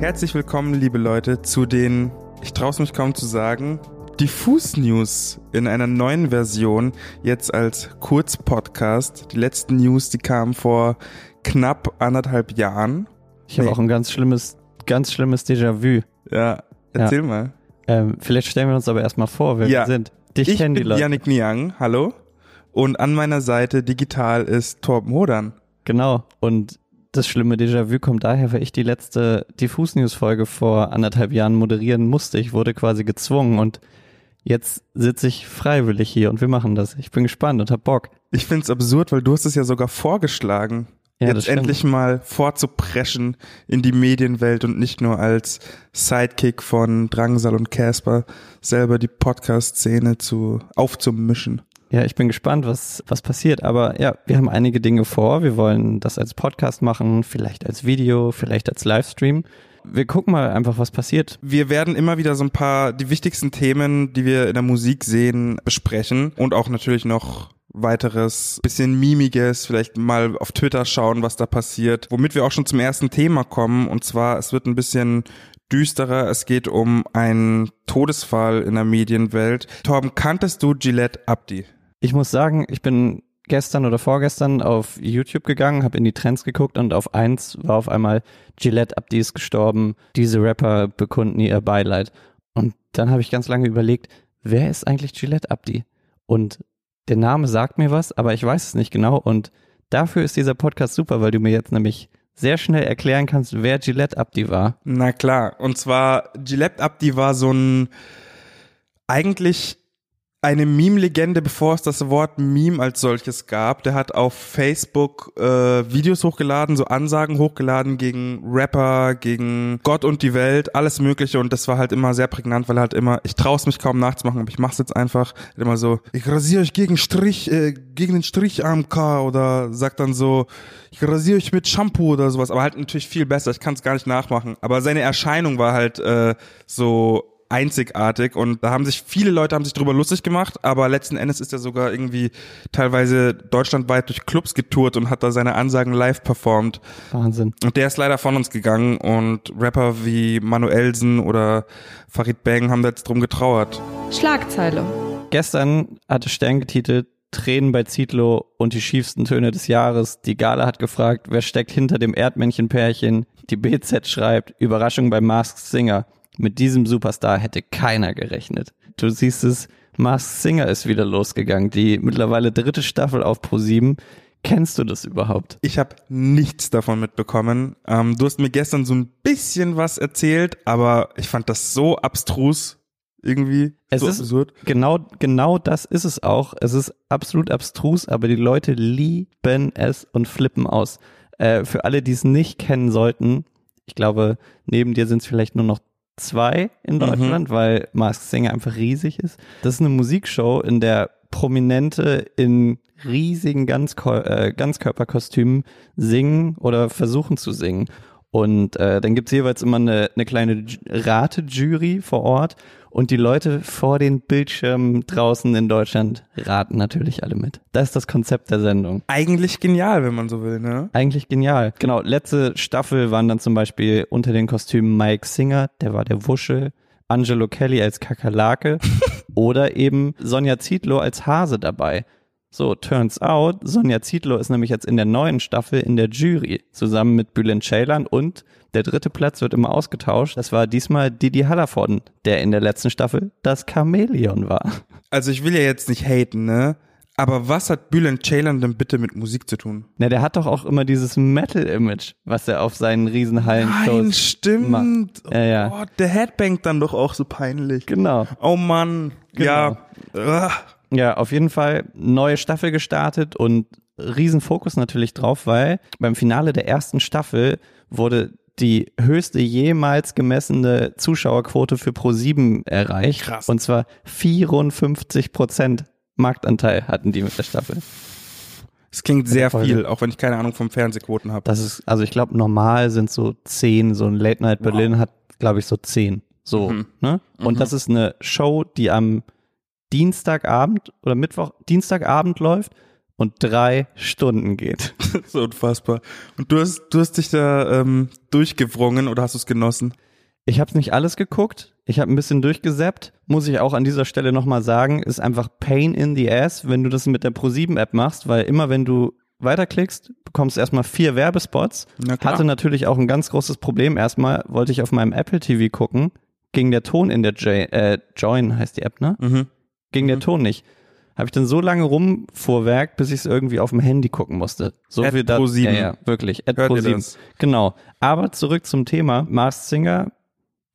Herzlich willkommen, liebe Leute, zu den, ich traue es mich kaum zu sagen, Diffus News in einer neuen Version, jetzt als Kurzpodcast. Die letzten News, die kamen vor knapp anderthalb Jahren. Ich habe Nee. auch ein ganz schlimmes, ganz schlimmes Déjà-vu. Ja, erzähl mal. Ähm, vielleicht stellen wir uns aber erstmal vor, wer Ja. wir sind. Dich Ich kennen die bin Leute. Yannick Niang, hallo. Und an meiner Seite digital ist Torben Hodern. Genau. Und das schlimme Déjà-vu kommt daher, weil ich die letzte Diffus-News-Folge vor anderthalb Jahren moderieren musste. Ich wurde quasi gezwungen und jetzt sitze ich freiwillig hier und wir machen das. Ich bin gespannt und hab Bock. Ich find's absurd, weil du hast es ja sogar vorgeschlagen, Ja, jetzt endlich mal vorzupreschen in die Medienwelt und nicht nur als Sidekick von Drangsal und Casper selber die Podcast-Szene zu aufzumischen. Ja, ich bin gespannt, was, was passiert. Aber ja, wir haben einige Dinge vor. Wir wollen das als Podcast machen, vielleicht als Video, vielleicht als Livestream. Wir gucken mal einfach, was passiert. Wir werden immer wieder so ein paar die wichtigsten Themen, die wir in der Musik sehen, besprechen und auch natürlich noch weiteres, bisschen mimiges, vielleicht mal auf Twitter schauen, was da passiert. Womit wir auch schon zum ersten Thema kommen und zwar es wird ein bisschen düsterer. Es geht um einen Todesfall in der Medienwelt. Torben, kanntest du Gillette Abdi? Ich muss sagen, ich bin gestern oder vorgestern auf YouTube gegangen, habe in die Trends geguckt und auf eins war auf einmal Gillette Abdi ist gestorben. Diese Rapper bekunden ihr Beileid. Und dann habe ich ganz lange überlegt, wer ist eigentlich Gillette Abdi? Und der Name sagt mir was, aber ich weiß es nicht genau. Und dafür ist dieser Podcast super, weil du mir jetzt nämlich sehr schnell erklären kannst, wer Gillette Abdi war. Na klar. Und zwar, Gillette Abdi war so ein, eigentlich eine Meme-Legende, bevor es das Wort Meme als solches gab. Der hat auf Facebook äh, Videos hochgeladen, so Ansagen hochgeladen gegen Rapper, gegen Gott und die Welt, alles Mögliche. Und das war halt immer sehr prägnant, weil er halt immer, ich traue es mich kaum nachzumachen, aber ich mach's jetzt einfach. Immer so, ich rasiere euch gegen Strich, äh, gegen den Strich AMK oder sagt dann so, ich rasiere euch mit Shampoo oder sowas. Aber halt natürlich viel besser. Ich kann es gar nicht nachmachen. Aber seine Erscheinung war halt äh, so einzigartig und da haben sich viele Leute haben sich drüber lustig gemacht, aber letzten Endes ist er sogar irgendwie teilweise deutschlandweit durch Clubs getourt und hat da seine Ansagen live performt. Wahnsinn. Und der ist leider von uns gegangen und Rapper wie Manuelsen oder Farid Bang haben da jetzt drum getrauert. Schlagzeile. Gestern hatte Stern getitelt Tränen bei Zitlo und die schiefsten Töne des Jahres. Die Gala hat gefragt, wer steckt hinter dem Erdmännchenpärchen. Die BZ schreibt, Überraschung bei Masked Singer. Mit diesem Superstar hätte keiner gerechnet. Du siehst es, Masked Singer ist wieder losgegangen. Die mittlerweile dritte Staffel auf Pro7. Kennst du das überhaupt? Ich habe nichts davon mitbekommen. Ähm, du hast mir gestern so ein bisschen was erzählt, aber ich fand das so abstrus irgendwie. Es so ist- absurd. Genau, genau das ist es auch. Es ist absolut abstrus, aber die Leute lieben es und flippen aus. Äh, für alle, die es nicht kennen sollten, ich glaube, neben dir sind es vielleicht nur noch zwei in Deutschland, weil Masked Singer einfach riesig ist. Das ist eine Musikshow, in der Prominente in riesigen Ganzko äh, Ganzkörperkostümen singen oder versuchen zu singen. Und äh, dann gibt's jeweils immer eine, eine kleine Ju- Ratejury vor Ort und die Leute vor den Bildschirmen draußen in Deutschland raten natürlich alle mit. Das ist das Konzept der Sendung. Eigentlich genial, wenn man so will, ne? Eigentlich genial. Genau, letzte Staffel waren dann zum Beispiel unter den Kostümen Mike Singer, der war der Wuschel, Angelo Kelly als Kakerlake oder eben Sonja Zietlow als Hase dabei. So, turns out, Sonja Zietlow ist nämlich jetzt in der neuen Staffel in der Jury, zusammen mit Bülent Ceylan und der dritte Platz wird immer ausgetauscht. Das war diesmal Didi Hallervorden, der in der letzten Staffel das Chamäleon war. Also ich will ja jetzt nicht haten, ne? Aber was hat Bülent Ceylan denn bitte mit Musik zu tun? Na, der hat doch auch immer dieses Metal-Image, was er auf seinen Riesenhallen Nein, stimmt. macht. Ja, ja. Oh, der Headbangt dann doch auch so peinlich. Genau. Oh Mann. Ja. Ugh. Ja, auf jeden Fall neue Staffel gestartet und Riesenfokus natürlich drauf, weil beim Finale der ersten Staffel wurde die höchste jemals gemessene Zuschauerquote für Pro7 erreicht. Krass. Und zwar 54 Prozent Marktanteil hatten die mit der Staffel. Es klingt sehr viel, auch wenn ich keine Ahnung vom Fernsehquoten habe. Das ist, also ich glaube, normal sind so 10, so ein Late Night Berlin hat, glaube ich, so 10. So, Mhm. ne? Und das ist eine Show, die am Dienstagabend oder Mittwoch, Dienstagabend läuft und drei Stunden geht. so unfassbar. Und du hast, du hast dich da ähm, durchgewrungen oder hast du es genossen? Ich habe nicht alles geguckt. Ich habe ein bisschen durchgesäppt. Muss ich auch an dieser Stelle nochmal sagen, ist einfach Pain in the Ass, wenn du das mit der Pro7-App machst, weil immer wenn du weiterklickst, bekommst du erstmal vier Werbespots. Na klar. Hatte natürlich auch ein ganz großes Problem. Erstmal wollte ich auf meinem Apple TV gucken, ging der Ton in der J äh, Join heißt die App, ne? Mhm. Ging der Ton nicht. Habe ich dann so lange rumfuhrwerk, bis ich es irgendwie auf dem Handy gucken musste. So At viel da. Pro7. Ja, ja, wirklich. At Hört Pro7. das? Genau. Aber zurück zum Thema. Mars Singer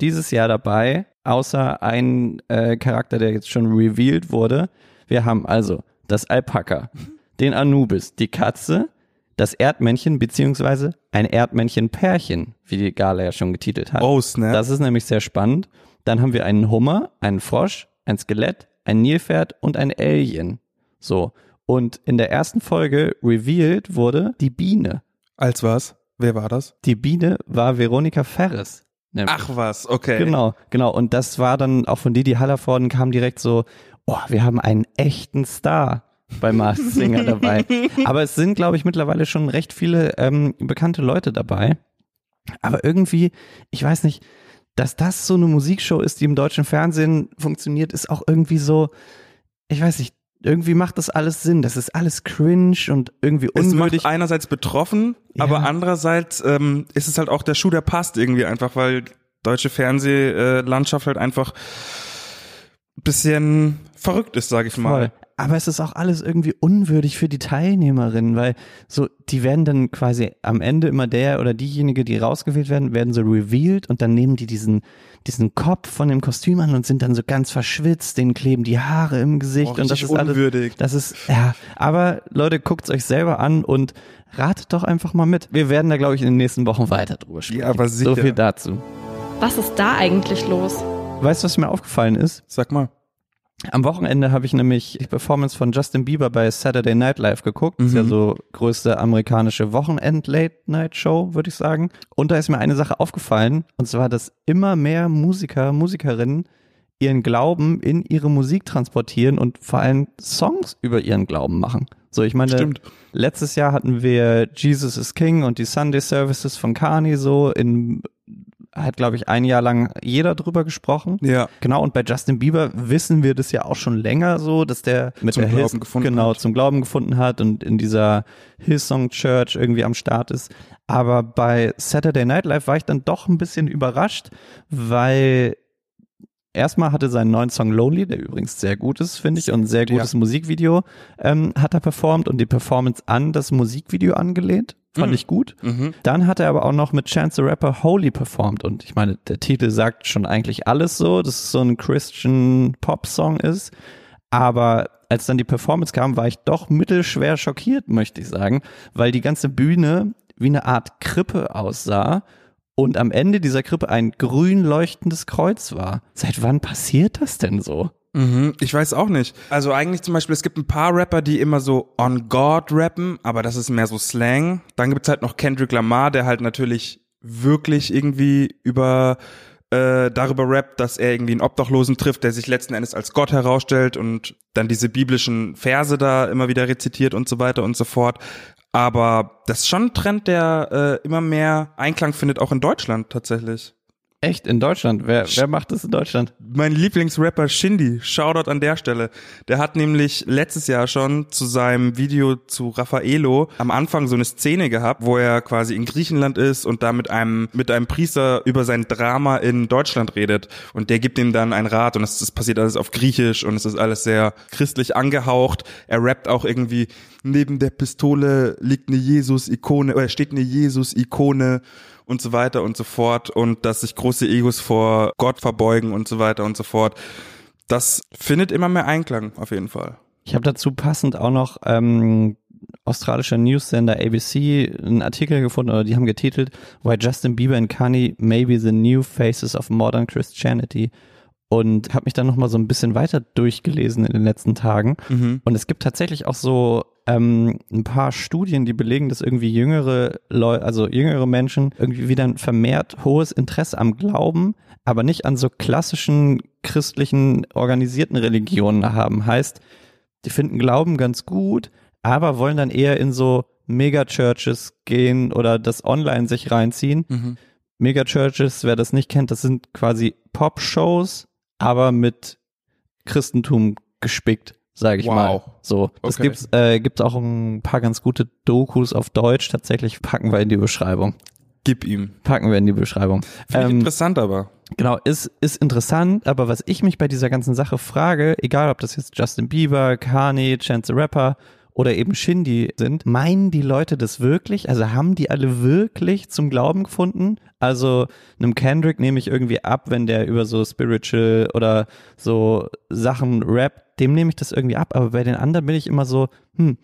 dieses Jahr dabei, außer ein äh, Charakter, der jetzt schon revealed wurde. Wir haben also das Alpaka, den Anubis, die Katze, das Erdmännchen beziehungsweise ein Erdmännchen-Pärchen, wie die Gala ja schon getitelt hat. Oh, snap. Das ist nämlich sehr spannend. Dann haben wir einen Hummer, einen Frosch, ein Skelett, ein Nilpferd und ein Alien. So. Und in der ersten Folge revealed wurde die Biene. Als was? Wer war das? Die Biene war Veronika Ferres. nämlich. Ach was, okay. Genau, genau. Und das war dann auch von Didi Hallervorden kam direkt so, oh, wir haben einen echten Star bei Mars Singer dabei. Aber es sind, glaube ich, mittlerweile schon recht viele ähm, bekannte Leute dabei. Aber irgendwie, ich weiß nicht, dass das so eine Musikshow ist, die im deutschen Fernsehen funktioniert, ist auch irgendwie so, ich weiß nicht, irgendwie macht das alles Sinn. Das ist alles cringe und irgendwie Es unwürdig. macht einerseits betroffen, Ja. aber andererseits ähm, ist es halt auch der Schuh, der passt irgendwie einfach, weil deutsche Fernsehlandschaft halt einfach ein bisschen verrückt ist, sage ich mal. Voll. Aber es ist auch alles irgendwie unwürdig für die Teilnehmerinnen, weil so, die werden dann quasi am Ende immer der oder diejenige, die rausgewählt werden, werden so revealed und dann nehmen die diesen, diesen Kopf von dem Kostüm an und sind dann so ganz verschwitzt, denen kleben die Haare im Gesicht Oh, und das ist alles, unwürdig. das ist, ja, aber Leute, guckt's euch selber an und ratet doch einfach mal mit. Wir werden da, glaube ich, in den nächsten Wochen weiter drüber sprechen. Ja, aber So sicher. viel dazu. Was ist da eigentlich los? Weißt du, was mir aufgefallen ist? Sag mal. Am Wochenende habe ich nämlich die Performance von Justin Bieber bei Saturday Night Live geguckt. Das ist ja Mhm. so größte amerikanische Wochenend-Late-Night-Show, würde ich sagen. Und da ist mir eine Sache aufgefallen, und zwar, dass immer mehr Musiker, Musikerinnen ihren Glauben in ihre Musik transportieren und vor allem Songs über ihren Glauben machen. So, ich meine, Stimmt. letztes Jahr hatten wir Jesus is King und die Sunday Services von Kanye so in, hat glaube ich ein Jahr lang jeder drüber gesprochen. Ja. Genau, und bei Justin Bieber wissen wir das ja auch schon länger so, dass der mit Zum der Glauben Hill- gefunden genau, hat. zum Glauben gefunden hat und in dieser Hillsong Church irgendwie am Start ist. Aber bei Saturday Night Live war ich dann doch ein bisschen überrascht, weil erstmal hatte seinen neuen Song Lonely, der übrigens sehr gut ist, finde ich, und ein sehr gutes Musikvideo, ähm, hat er performt und die Performance an das Musikvideo angelehnt. Fand Mhm. ich gut. Mhm. Dann hat er aber auch noch mit Chance the Rapper Holy performt und ich meine, der Titel sagt schon eigentlich alles so, dass es so ein Christian Pop Song ist, aber als dann die Performance kam, war ich doch mittelschwer schockiert, möchte ich sagen, weil die ganze Bühne wie eine Art Krippe aussah und am Ende dieser Krippe ein grün leuchtendes Kreuz war. Seit wann passiert das denn so? Mhm, ich weiß auch nicht. Also eigentlich zum Beispiel, es gibt ein paar Rapper, die immer so on God rappen, aber das ist mehr so Slang. Dann gibt's halt noch Kendrick Lamar, der halt natürlich wirklich irgendwie über äh, darüber rappt, dass er irgendwie einen Obdachlosen trifft, der sich letzten Endes als Gott herausstellt und dann diese biblischen Verse da immer wieder rezitiert und so weiter und so fort. Aber das ist schon ein Trend, der äh, immer mehr Einklang findet, auch in Deutschland tatsächlich. Echt in Deutschland? Wer, wer macht das in Deutschland? Mein Lieblingsrapper Shindy, Shoutout an der Stelle. Der hat nämlich letztes Jahr schon zu seinem Video zu Raffaello am Anfang so eine Szene gehabt, wo er quasi in Griechenland ist und da mit einem, mit einem Priester über sein Drama in Deutschland redet. Und der gibt ihm dann einen Rat und es passiert alles auf Griechisch und es ist alles sehr christlich angehaucht. Er rappt auch irgendwie, neben der Pistole liegt eine Jesus-Ikone, oder steht eine Jesus-Ikone und so weiter und so fort und dass sich große Egos vor Gott verbeugen und so weiter und so fort. Das findet immer mehr Einklang auf jeden Fall. Ich habe dazu passend auch noch ähm, australischer Newsender ABC einen Artikel gefunden, oder die haben getitelt Why Justin Bieber and Kanye may be the new faces of modern Christianity und habe mich dann nochmal so ein bisschen weiter durchgelesen in den letzten Tagen und es gibt tatsächlich auch so ähm, ein paar Studien, die belegen, dass irgendwie jüngere Leute, also jüngere Menschen irgendwie wieder ein vermehrt hohes Interesse am Glauben, aber nicht an so klassischen christlichen organisierten Religionen haben. Heißt, die finden Glauben ganz gut, aber wollen dann eher in so Megachurches gehen oder das online sich reinziehen. Mhm. Megachurches, wer das nicht kennt, das sind quasi Pop-Shows, aber mit Christentum gespickt, sage ich Wow. mal. So, das Okay. gibt's, äh, gibt's auch ein paar ganz gute Dokus auf Deutsch. Tatsächlich packen wir in die Beschreibung. Gib ihm. Packen wir in die Beschreibung. Finde Ähm, interessant aber. Genau, ist, ist interessant, aber was ich mich bei dieser ganzen Sache frage, egal ob das jetzt Justin Bieber, Kanye, Chance the Rapper oder eben Shindy sind, meinen die Leute das wirklich? Also haben die alle wirklich zum Glauben gefunden? Also einem Kendrick nehme ich irgendwie ab, wenn der über so Spiritual oder so Sachen rappt, dem nehme ich das irgendwie ab, aber bei den anderen bin ich immer so, hm,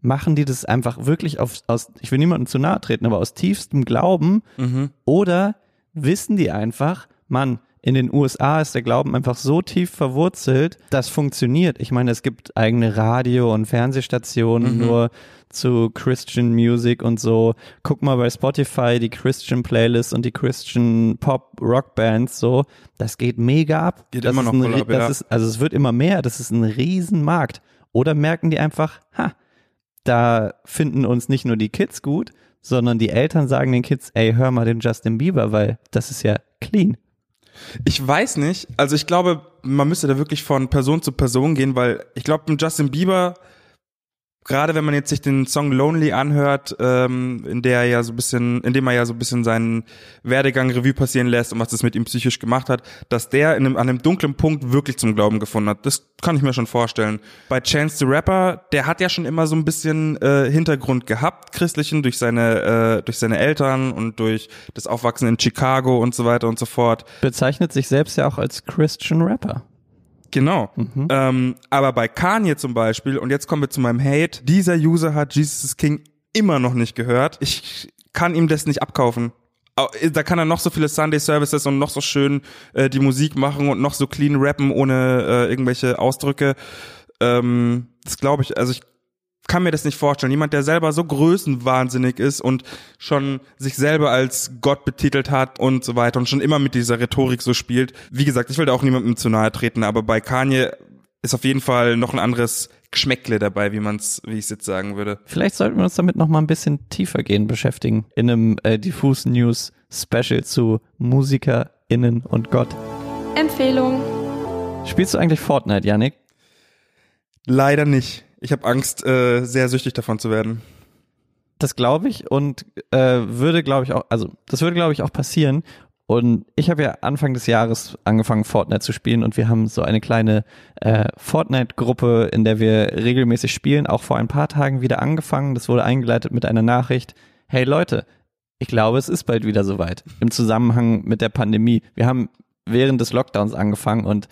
machen die das einfach wirklich auf, aus, ich will niemandem zu nahe treten, aber aus tiefstem Glauben Mhm. oder wissen die einfach, Mann, in den USA ist der Glauben einfach so tief verwurzelt, das funktioniert. Ich meine, es gibt eigene Radio- und Fernsehstationen Mhm. nur zu Christian Music und so. Guck mal bei Spotify die Christian Playlist und die Christian Pop Rock Bands so. Das geht mega ab. Geht das immer ist noch ein, ab, das ja. ist, also es wird immer mehr. Das ist ein Riesenmarkt. Oder merken die einfach, ha, da finden uns nicht nur die Kids gut, sondern die Eltern sagen den Kids, ey, hör mal den Justin Bieber, weil das ist ja clean. Ich weiß nicht. Also ich glaube, man müsste da wirklich von Person zu Person gehen, weil ich glaube, Justin Bieber, gerade wenn man jetzt sich den Song Lonely anhört, ähm, in der er ja so ein bisschen, in dem er ja so ein bisschen seinen Werdegang Revue passieren lässt und was das mit ihm psychisch gemacht hat, dass der in einem, an einem dunklen Punkt wirklich zum Glauben gefunden hat. Das kann ich mir schon vorstellen. Bei Chance the Rapper, der hat ja schon immer so ein bisschen äh, Hintergrund gehabt, christlichen, durch seine, äh, durch seine Eltern und durch das Aufwachsen in Chicago und so weiter und so fort. Bezeichnet sich selbst ja auch als Christian Rapper. Genau. Ähm, aber bei Kanye zum Beispiel, und jetzt kommen wir zu meinem Hate, dieser User hat Jesus is King immer noch nicht gehört. Ich kann ihm das nicht abkaufen. Au- Da kann er noch so viele Sunday Services und noch so schön äh, die Musik machen und noch so clean rappen ohne äh, irgendwelche Ausdrücke. Ähm, das glaube ich, also ich kann mir das nicht vorstellen. Jemand, der selber so größenwahnsinnig ist und schon sich selber als Gott betitelt hat und so weiter und schon immer mit dieser Rhetorik so spielt. Wie gesagt, ich will da auch niemandem zu nahe treten, aber bei Kanye ist auf jeden Fall noch ein anderes Geschmäckle dabei, wie man's, wie ich es jetzt sagen würde. Vielleicht sollten wir uns damit noch mal ein bisschen tiefer gehen beschäftigen in einem äh, Diffus News Special zu MusikerInnen und Gott. Empfehlung. Spielst du eigentlich Fortnite, Yannick? Leider nicht. Ich habe Angst, äh, sehr süchtig davon zu werden. Das glaube ich und äh, würde, glaube ich, auch, also das würde, glaube ich, auch passieren. Und ich habe ja Anfang des Jahres angefangen, Fortnite zu spielen und wir haben so eine kleine äh, Fortnite-Gruppe, in der wir regelmäßig spielen, auch vor ein paar Tagen wieder angefangen. Das wurde eingeleitet mit einer Nachricht. Hey Leute, ich glaube, es ist bald wieder soweit. Im Zusammenhang mit der Pandemie. Wir haben während des Lockdowns angefangen und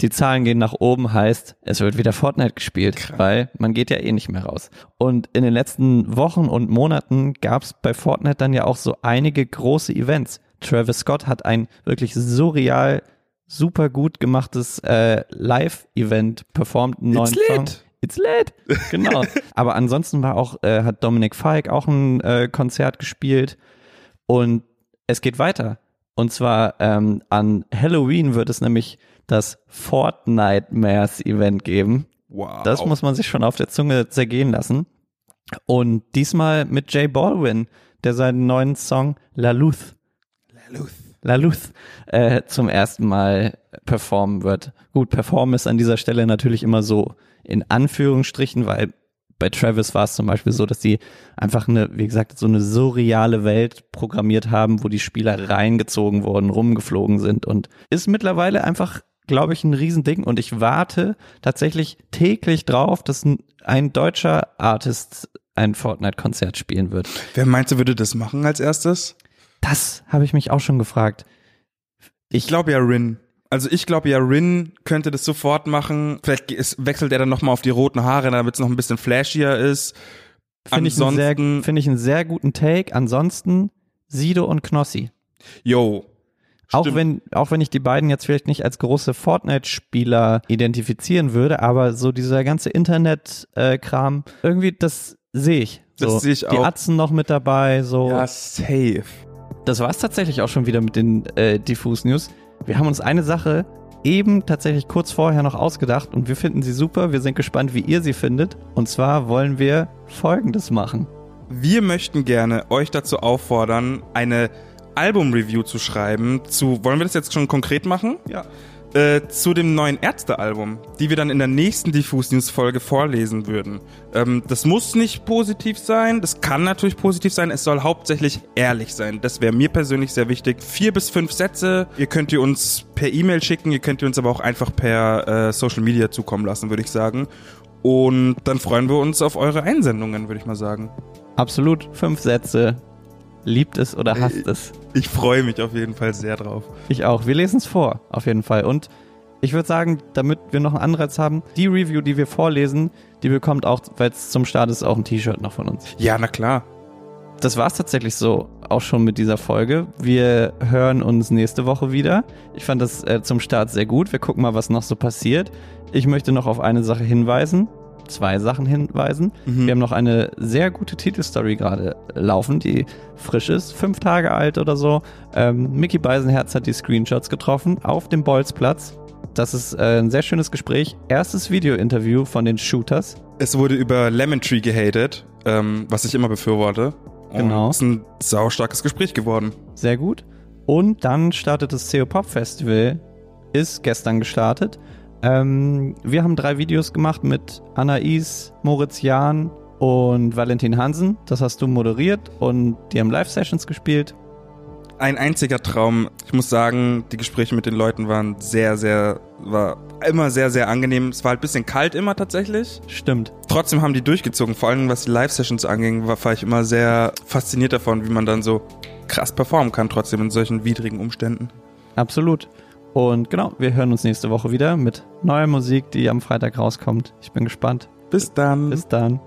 die Zahlen gehen nach oben, heißt, es wird wieder Fortnite gespielt, weil man geht ja eh nicht mehr raus. Und in den letzten Wochen und Monaten gab es bei Fortnite dann ja auch so einige große Events. Travis Scott hat ein wirklich surreal, super gut gemachtes äh, Live-Event performt, einen neuen It's lit. Song. It's lit, genau. Aber ansonsten war auch, äh, hat Dominic Fike auch ein äh, Konzert gespielt und es geht weiter. Und zwar ähm, an Halloween wird es nämlich das Fortnite Mass Event geben. Wow. Das muss man sich schon auf der Zunge zergehen lassen. Und diesmal mit Jay Baldwin, der seinen neuen Song La Luz, La Luz äh, zum ersten Mal performen wird. Gut, performen ist an dieser Stelle natürlich immer so in Anführungsstrichen, weil bei Travis war es zum Beispiel so, dass sie einfach eine, wie gesagt, so eine surreale Welt programmiert haben, wo die Spieler reingezogen wurden, rumgeflogen sind und ist mittlerweile einfach, glaube ich, ein Riesending und ich warte tatsächlich täglich drauf, dass ein, ein deutscher Artist ein Fortnite-Konzert spielen wird. Wer meinst du, würde das machen als erstes? Das habe ich mich auch schon gefragt. Ich glaube ja Rin. Also ich glaube ja, Rin könnte das sofort machen. Vielleicht es wechselt er dann nochmal auf die roten Haare, damit es noch ein bisschen flashier ist. Finde ich, einen sehr- finde ich einen sehr guten Take. Ansonsten Sido und Knossi. Yo. Auch Stimmt. wenn, auch wenn ich die beiden jetzt vielleicht nicht als große Fortnite-Spieler identifizieren würde, aber so dieser ganze Internet-Kram, irgendwie, das sehe ich. Das So, sehe ich Die auch. Atzen noch mit dabei, so. Ja, safe. Das war's tatsächlich auch schon wieder mit den äh, Diffus News. Wir haben uns eine Sache eben tatsächlich kurz vorher noch ausgedacht und wir finden sie super. Wir sind gespannt, wie ihr sie findet. Und zwar wollen wir Folgendes machen. Wir möchten gerne euch dazu auffordern, eine Album-Review zu schreiben zu, wollen wir das jetzt schon konkret machen? Ja. Äh, zu dem neuen Ärzte-Album, die wir dann in der nächsten Diffus News Folge vorlesen würden. Ähm, das muss nicht positiv sein, das kann natürlich positiv sein, es soll hauptsächlich ehrlich sein. Das wäre mir persönlich sehr wichtig. Vier bis fünf Sätze, ihr könnt ihr uns per E-Mail schicken, ihr könnt ihr uns aber auch einfach per äh, Social Media zukommen lassen, würde ich sagen. Und dann freuen wir uns auf eure Einsendungen, würde ich mal sagen. Absolut. Fünf Sätze. Liebt es oder hasst es? Ich freue mich auf jeden Fall sehr drauf. Ich auch. Wir lesen es vor, auf jeden Fall. Und ich würde sagen, damit wir noch einen Anreiz haben, die Review, die wir vorlesen, die bekommt auch, weil es zum Start ist, auch ein T-Shirt noch von uns. Ja, na klar. Das war es tatsächlich so auch schon mit dieser Folge. Wir hören uns nächste Woche wieder. Ich fand das äh, zum Start sehr gut. Wir gucken mal, was noch so passiert. Ich möchte noch auf eine Sache hinweisen zwei Sachen hinweisen. Mhm. Wir haben noch eine sehr gute Titelstory gerade laufen, die frisch ist, fünf Tage alt oder so. Ähm, Mickey Beisenherz hat die Screenshots getroffen auf dem Bolzplatz. Das ist äh, ein sehr schönes Gespräch. Erstes Video-Interview von den Shooters. Es wurde über Lemon Tree gehatet, ähm, was ich immer befürworte. Und Genau. Es ist ein saustarkes Gespräch geworden. Sehr gut. Und dann startet das CO Pop Festival. Ist gestern gestartet. Ähm, wir haben drei Videos gemacht mit Anais, Moritz Jahn und Valentin Hansen. Das hast du moderiert und die haben Live-Sessions gespielt. Ein einziger Traum. Ich muss sagen, die Gespräche mit den Leuten waren sehr, sehr, war immer sehr, sehr angenehm. Es war halt ein bisschen kalt immer tatsächlich. Stimmt. Trotzdem haben die durchgezogen. Vor allem was die Live-Sessions anging, war, war ich immer sehr fasziniert davon, wie man dann so krass performen kann, trotzdem in solchen widrigen Umständen. Absolut. Und genau, wir hören uns nächste Woche wieder mit neuer Musik, die am Freitag rauskommt. Ich bin gespannt. Bis dann. Bis dann.